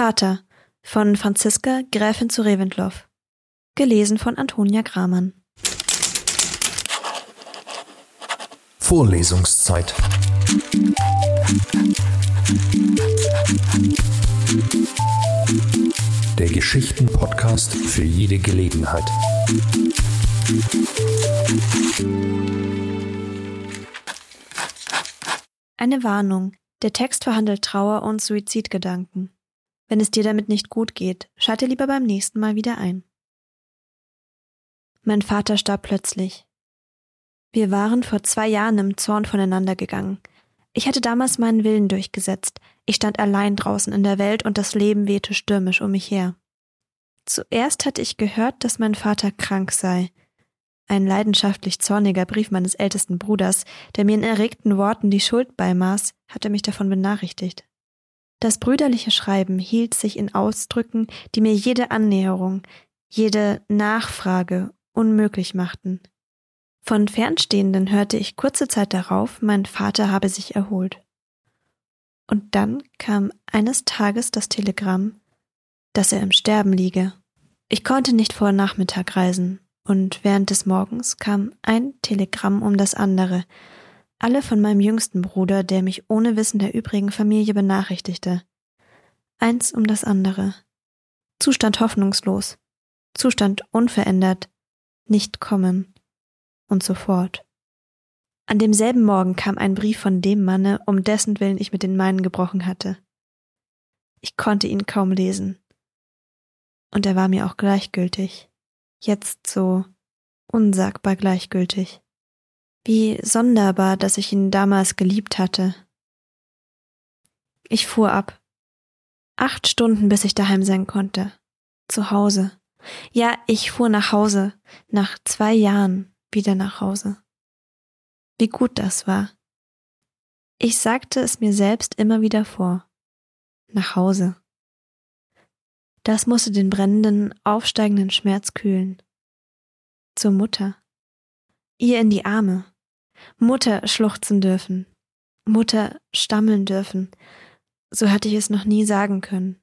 Vater von Franziska Gräfin zu Reventlow. Gelesen von Antonia Gramann. Vorlesungszeit. Der Geschichten-Podcast für jede Gelegenheit. Eine Warnung. Der Text verhandelt Trauer und Suizidgedanken. Wenn es dir damit nicht gut geht, schalte lieber beim nächsten Mal wieder ein. Mein Vater starb plötzlich. Wir waren vor zwei Jahren im Zorn voneinander gegangen. Ich hatte damals meinen Willen durchgesetzt. Ich stand allein draußen in der Welt und das Leben wehte stürmisch um mich her. Zuerst hatte ich gehört, dass mein Vater krank sei. Ein leidenschaftlich zorniger Brief meines ältesten Bruders, der mir in erregten Worten die Schuld beimaß, hatte mich davon benachrichtigt. Das brüderliche Schreiben hielt sich in Ausdrücken, die mir jede Annäherung, jede Nachfrage unmöglich machten. Von Fernstehenden hörte ich kurze Zeit darauf, mein Vater habe sich erholt. Und dann kam eines Tages das Telegramm, dass er im Sterben liege. Ich konnte nicht vor Nachmittag reisen, und während des Morgens kam ein Telegramm um das andere, alle von meinem jüngsten Bruder, der mich ohne Wissen der übrigen Familie benachrichtigte. Eins um das andere. Zustand hoffnungslos, Zustand unverändert, nicht kommen und so fort. An demselben Morgen kam ein Brief von dem Manne, um dessen Willen ich mit den meinen gebrochen hatte. Ich konnte ihn kaum lesen. Und er war mir auch gleichgültig jetzt so unsagbar gleichgültig. Wie sonderbar, dass ich ihn damals geliebt hatte. Ich fuhr ab. Acht Stunden, bis ich daheim sein konnte. Zu Hause. Ja, ich fuhr nach Hause. Nach zwei Jahren wieder nach Hause. Wie gut das war. Ich sagte es mir selbst immer wieder vor. Nach Hause. Das musste den brennenden, aufsteigenden Schmerz kühlen. Zur Mutter. Ihr in die Arme. Mutter schluchzen dürfen. Mutter stammeln dürfen. So hatte ich es noch nie sagen können.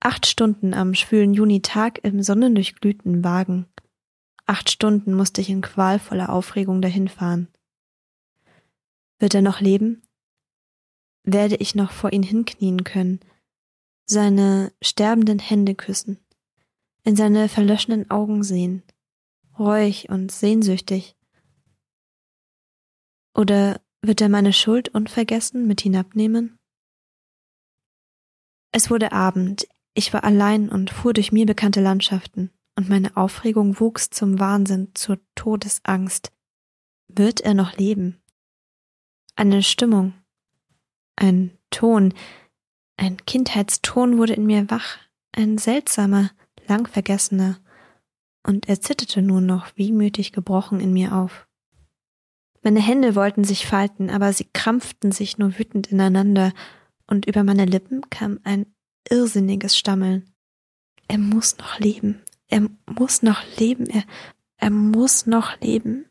Acht Stunden am schwülen Junitag im sonnendurchglühten Wagen. Acht Stunden musste ich in qualvoller Aufregung dahinfahren. Wird er noch leben? Werde ich noch vor ihn hinknien können, seine sterbenden Hände küssen, in seine verlöschenden Augen sehen, reuig und sehnsüchtig. Oder wird er meine Schuld unvergessen mit hinabnehmen? Es wurde Abend, ich war allein und fuhr durch mir bekannte Landschaften, und meine Aufregung wuchs zum Wahnsinn, zur Todesangst. Wird er noch leben? Eine Stimmung, ein Ton, ein Kindheitston wurde in mir wach, ein seltsamer, lang vergessener, und er zitterte nun noch wehmütig gebrochen in mir auf. Meine Hände wollten sich falten, aber sie krampften sich nur wütend ineinander, und über meine Lippen kam ein irrsinniges Stammeln. Er muss noch leben, er muss noch leben, er, er muss noch leben.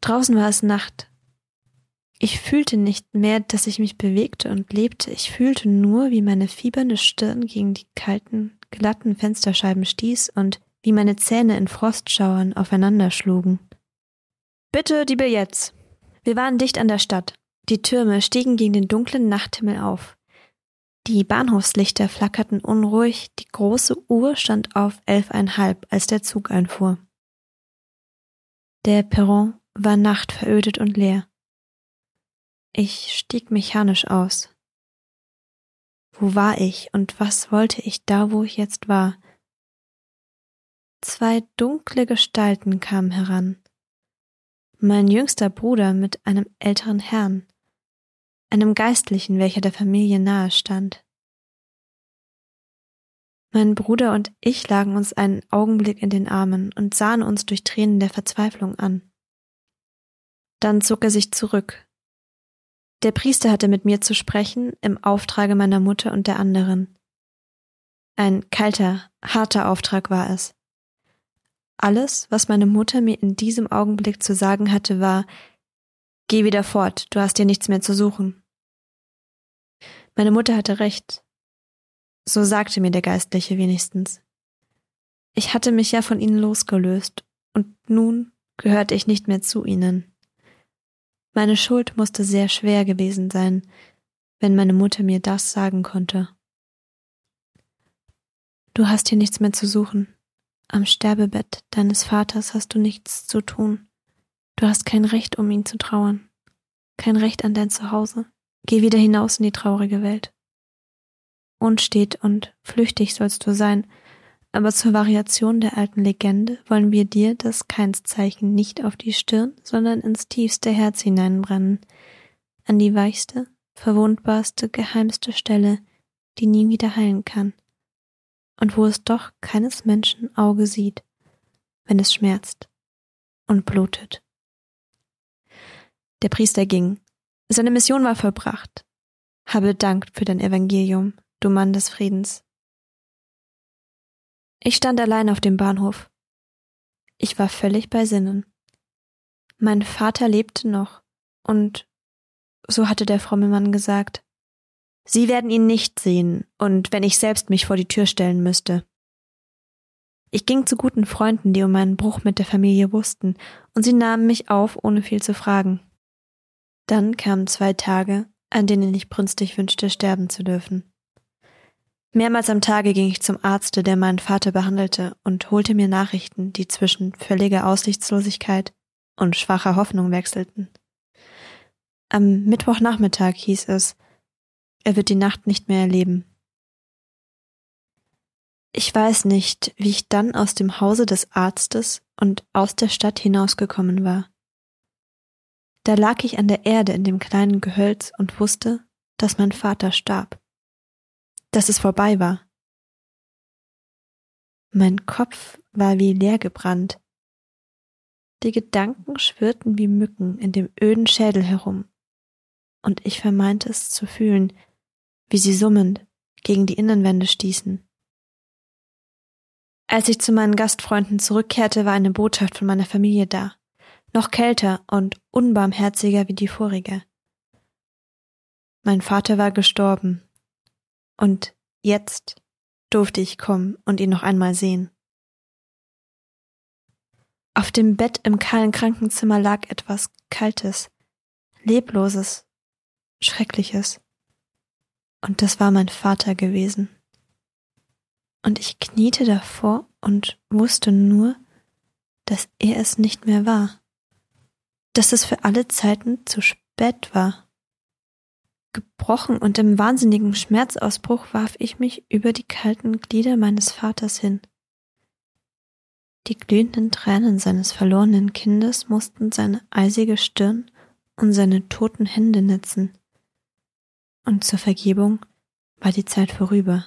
Draußen war es Nacht, ich fühlte nicht mehr, dass ich mich bewegte und lebte, ich fühlte nur, wie meine fiebernde Stirn gegen die kalten, glatten Fensterscheiben stieß und wie meine Zähne in Frostschauern aufeinander schlugen. Bitte die Billets. Wir waren dicht an der Stadt. Die Türme stiegen gegen den dunklen Nachthimmel auf. Die Bahnhofslichter flackerten unruhig, die große Uhr stand auf elfeinhalb, als der Zug einfuhr. Der Perron war nachtverödet und leer. Ich stieg mechanisch aus. Wo war ich und was wollte ich da, wo ich jetzt war? Zwei dunkle Gestalten kamen heran. Mein jüngster Bruder mit einem älteren Herrn, einem Geistlichen, welcher der Familie nahe stand. Mein Bruder und ich lagen uns einen Augenblick in den Armen und sahen uns durch Tränen der Verzweiflung an. Dann zog er sich zurück, der Priester hatte mit mir zu sprechen im Auftrage meiner Mutter und der anderen. Ein kalter, harter Auftrag war es. Alles, was meine Mutter mir in diesem Augenblick zu sagen hatte, war Geh wieder fort, du hast dir nichts mehr zu suchen. Meine Mutter hatte recht. So sagte mir der Geistliche wenigstens. Ich hatte mich ja von ihnen losgelöst, und nun gehörte ich nicht mehr zu ihnen. Meine Schuld musste sehr schwer gewesen sein, wenn meine Mutter mir das sagen konnte. Du hast hier nichts mehr zu suchen. Am Sterbebett deines Vaters hast du nichts zu tun. Du hast kein Recht, um ihn zu trauern, kein Recht an dein Zuhause. Geh wieder hinaus in die traurige Welt. Unstet und flüchtig sollst du sein, aber zur Variation der alten Legende wollen wir dir das Keinszeichen nicht auf die Stirn, sondern ins tiefste Herz hineinbrennen, an die weichste, verwundbarste, geheimste Stelle, die nie wieder heilen kann, und wo es doch keines Menschen Auge sieht, wenn es schmerzt und blutet. Der Priester ging. Seine Mission war vollbracht. Habe Dank für dein Evangelium, du Mann des Friedens. Ich stand allein auf dem Bahnhof. Ich war völlig bei Sinnen. Mein Vater lebte noch, und so hatte der fromme Mann gesagt, Sie werden ihn nicht sehen, und wenn ich selbst mich vor die Tür stellen müsste. Ich ging zu guten Freunden, die um meinen Bruch mit der Familie wussten, und sie nahmen mich auf, ohne viel zu fragen. Dann kamen zwei Tage, an denen ich brünstig wünschte, sterben zu dürfen. Mehrmals am Tage ging ich zum Arzte, der meinen Vater behandelte, und holte mir Nachrichten, die zwischen völliger Aussichtslosigkeit und schwacher Hoffnung wechselten. Am Mittwochnachmittag hieß es, er wird die Nacht nicht mehr erleben. Ich weiß nicht, wie ich dann aus dem Hause des Arztes und aus der Stadt hinausgekommen war. Da lag ich an der Erde in dem kleinen Gehölz und wusste, dass mein Vater starb dass es vorbei war. Mein Kopf war wie leer gebrannt. Die Gedanken schwirrten wie Mücken in dem öden Schädel herum, und ich vermeinte es zu fühlen, wie sie summend gegen die Innenwände stießen. Als ich zu meinen Gastfreunden zurückkehrte, war eine Botschaft von meiner Familie da, noch kälter und unbarmherziger wie die vorige. Mein Vater war gestorben, und jetzt durfte ich kommen und ihn noch einmal sehen. Auf dem Bett im kahlen Krankenzimmer lag etwas Kaltes, Lebloses, Schreckliches. Und das war mein Vater gewesen. Und ich kniete davor und wusste nur, dass er es nicht mehr war, dass es für alle Zeiten zu spät war. Gebrochen und im wahnsinnigen Schmerzausbruch warf ich mich über die kalten Glieder meines Vaters hin. Die glühenden Tränen seines verlorenen Kindes mussten seine eisige Stirn und seine toten Hände netzen. Und zur Vergebung war die Zeit vorüber.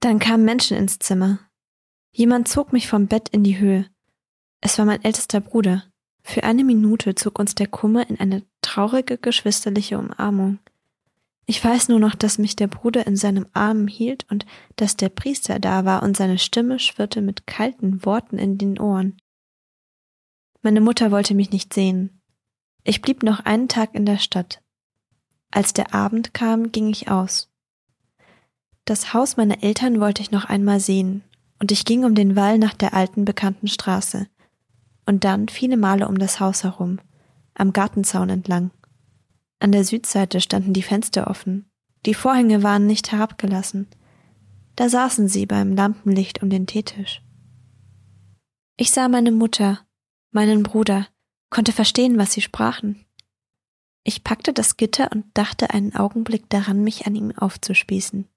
Dann kamen Menschen ins Zimmer. Jemand zog mich vom Bett in die Höhe. Es war mein ältester Bruder. Für eine Minute zog uns der Kummer in eine traurige geschwisterliche Umarmung. Ich weiß nur noch, dass mich der Bruder in seinem Arm hielt und dass der Priester da war und seine Stimme schwirrte mit kalten Worten in den Ohren. Meine Mutter wollte mich nicht sehen. Ich blieb noch einen Tag in der Stadt. Als der Abend kam, ging ich aus. Das Haus meiner Eltern wollte ich noch einmal sehen, und ich ging um den Wall nach der alten bekannten Straße und dann viele Male um das Haus herum, am Gartenzaun entlang. An der Südseite standen die Fenster offen, die Vorhänge waren nicht herabgelassen. Da saßen sie beim Lampenlicht um den Teetisch. Ich sah meine Mutter, meinen Bruder, konnte verstehen, was sie sprachen. Ich packte das Gitter und dachte einen Augenblick daran, mich an ihm aufzuspießen.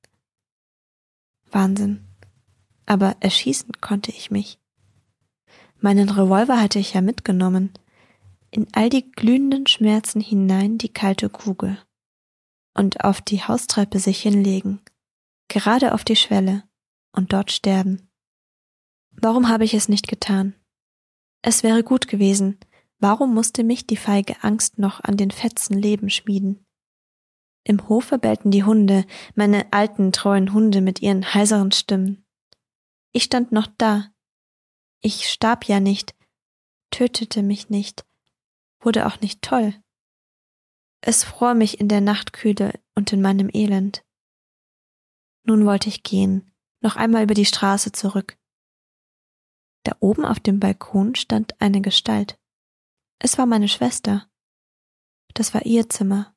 Wahnsinn. Aber erschießen konnte ich mich. Meinen Revolver hatte ich ja mitgenommen. In all die glühenden Schmerzen hinein die kalte Kugel. Und auf die Haustreppe sich hinlegen. Gerade auf die Schwelle. Und dort sterben. Warum habe ich es nicht getan? Es wäre gut gewesen. Warum musste mich die feige Angst noch an den Fetzen Leben schmieden? Im Hofe bellten die Hunde, meine alten, treuen Hunde mit ihren heiseren Stimmen. Ich stand noch da, ich starb ja nicht, tötete mich nicht, wurde auch nicht toll. Es fror mich in der Nachtkühle und in meinem Elend. Nun wollte ich gehen, noch einmal über die Straße zurück. Da oben auf dem Balkon stand eine Gestalt. Es war meine Schwester. Das war ihr Zimmer.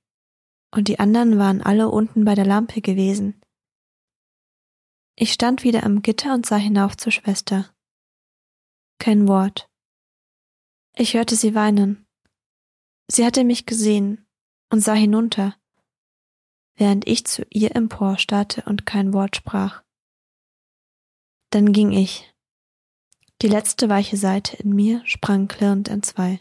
Und die anderen waren alle unten bei der Lampe gewesen. Ich stand wieder am Gitter und sah hinauf zur Schwester. Kein Wort. Ich hörte sie weinen. Sie hatte mich gesehen und sah hinunter, während ich zu ihr emporstarrte und kein Wort sprach. Dann ging ich. Die letzte weiche Seite in mir sprang klirrend entzwei.